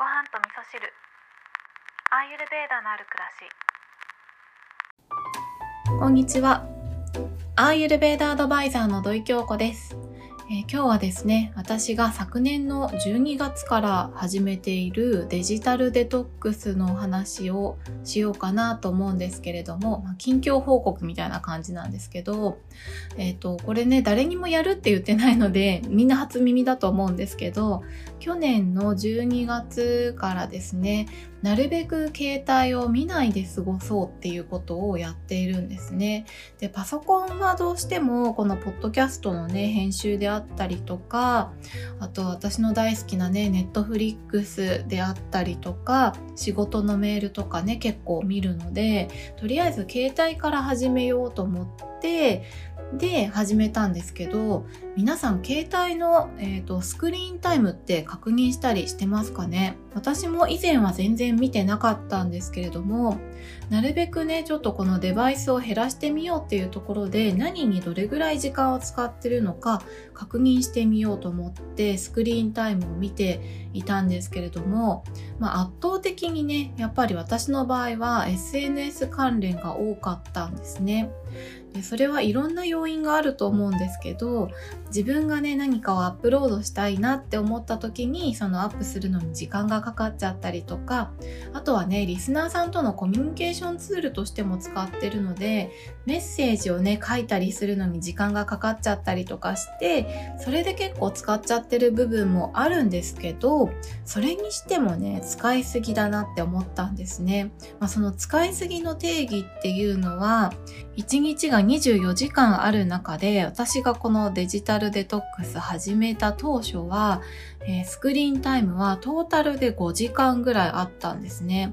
ご飯と味噌汁アーユルベーダのある暮らしこんにちは。アーユルベーダアドバイザーの土井京子です。えー今日はですね、私が昨年の12月から始めているデジタルデトックスのお話をしようかなと思うんですけれども、まあ近況報告みたいな感じなんですけど、えっ、と、これね、誰にもやるって言ってないので、みんな初耳だと思うんですけど、去年の12月からですね、なるべく携帯を見ないで過ごそうっていうことをやっているんですね。で、パソコンはどうしてもこのポッドキャストのね、編集であったりとか、あと私の大好きなね、ネットフリックスであったりとか、仕事のメールとかね、結構見るので、とりあえず携帯から始めようと思って、で、始めたんですけど、皆さん携帯の、えーとスクリーンタイムって確認したりしてますかね？私も以前は全然見てなかったんですけれどもなるべくねちょっとこのデバイスを減らしてみようっていうところで何にどれぐらい時間を使ってるのか確認してみようと思ってスクリーンタイムを見ていたんですけれども、まあ、圧倒的にねやっぱり私の場合は SNS 関連が多かったんですね。でそれはいろんな要因があると思うんですけど自分がね何かをアップロードしたいなって思った時にそのアップするのに時間がかかっちゃったりとかあとはねリスナーさんとのコミュニケーションツールとしても使ってるのでメッセージをね書いたりするのに時間がかかっちゃったりとかしてそれで結構使っちゃってる部分もあるんですけどそれにしてもね使いすぎだなって思ったんですね、まあ、その使いすぎの定義っていうのは1日が24時間ある中で私がこのデジタルルデトックス始めた当初は、えースクリーンタイムはトータルで5時間ぐらいあったんですね。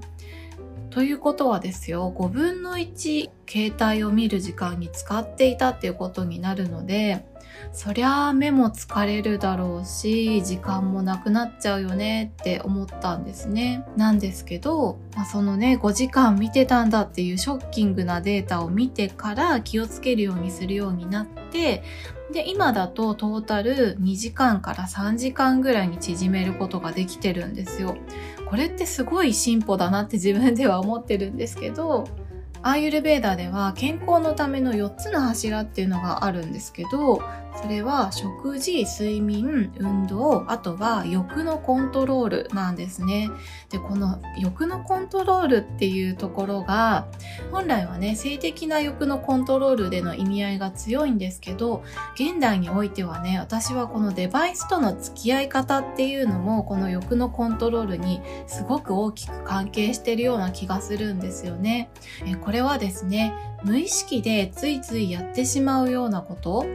ということはですよ5分の1携帯を見る時間に使っていたっていうことになるのでそりゃあ目も疲れるだろうし時間もなくなっちゃうよねって思ったんですね。なんですけど、まあ、そのね5時間見てたんだっていうショッキングなデータを見てから気をつけるようにするようになってで今だとトータル2時間から3時間ぐらいに縮めることができてるんですよ。これってすごい進歩だなって自分では思ってるんですけどアーユルベーダでは健康のための4つの柱っていうのがあるんですけどそれは食事、睡眠、運動、あとは欲のコントロールなんですね。で、この欲のコントロールっていうところが本来はね、性的な欲のコントロールでの意味合いが強いんですけど現代においてはね、私はこのデバイスとの付き合い方っていうのもこの欲のコントロールにすごく大きく関係してるような気がするんですよね。えこれはですね、無意識でついついやってしまうようなこと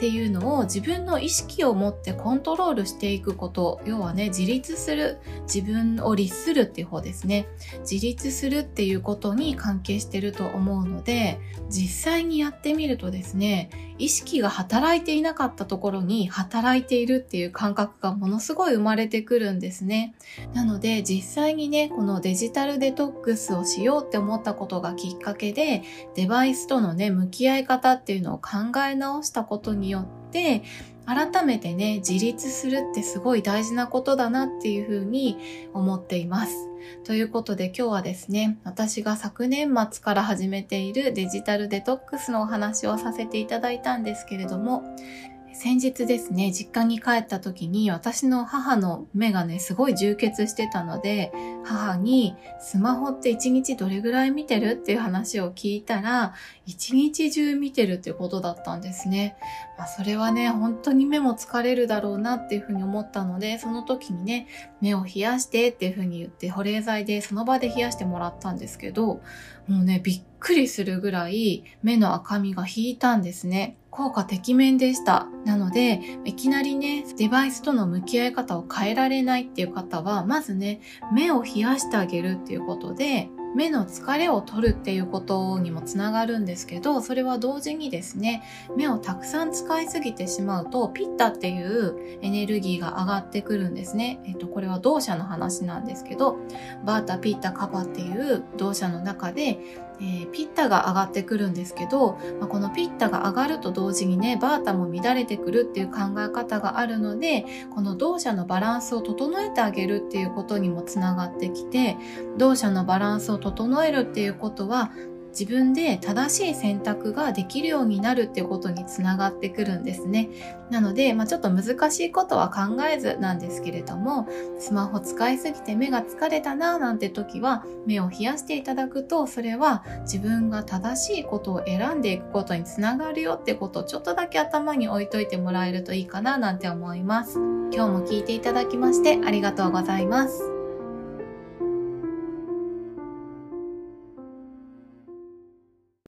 っていうのを自分の意識を持ってコントロールしていくこと。要はね自立する自分を律するっていう方ですね。自立するっていうことに関係してると思うので実際にやってみるとですね意識が働いていなかったところに働いているっていう感覚がものすごい生まれてくるんですね。なので実際にねこのデジタルデトックスをしようって思ったことがきっかけでデバイスとのね向き合い方っていうのを考え直したことにによって改めてね自立するってすごい大事なことだなっていうふうに思っています。ということで今日はですね私が昨年末から始めているデジタルデトックスのお話をさせていただいたんですけれども先日ですね、実家に帰った時に私の母の目がね、すごい充血してたので、母にスマホって一日どれぐらい見てるっていう話を聞いたら、一日中見てるってことだったんですね。まあ、それはね、本当に目も疲れるだろうなっていうふうに思ったので、その時にね、目を冷やしてっていうふうに言って保冷剤でその場で冷やしてもらったんですけど、もうね、びっくりするぐらい目の赤みが引いたんですね。効果てきめんでした。なので、いきなりね、デバイスとの向き合い方を変えられないっていう方は、まずね、目を冷やしてあげるっていうことで、目の疲れを取るっていうことにもつながるんですけど、それは同時にですね、目をたくさん使いすぎてしまうと、ピッタっていうエネルギーが上がってくるんですね。えっと、これは動作の話なんですけど、バータ、ピッタ、カパっていう動作の中で、えー、ピッタが上がってくるんですけど、まあ、このピッタが上がると同時にね、バータも乱れてくるっていう考え方があるので、この動作のバランスを整えてあげるっていうことにもつながってきて、動作のバランスを整えるっていうことは、自分で正しい選択ができるようになるっていうことにつながってくるんですね。なので、まあ、ちょっと難しいことは考えずなんですけれども、スマホ使いすぎて目が疲れたななんて時は目を冷やしていただくと、それは自分が正しいことを選んでいくことにつながるよってことをちょっとだけ頭に置いといてもらえるといいかななんて思います。今日も聞いていただきましてありがとうございます。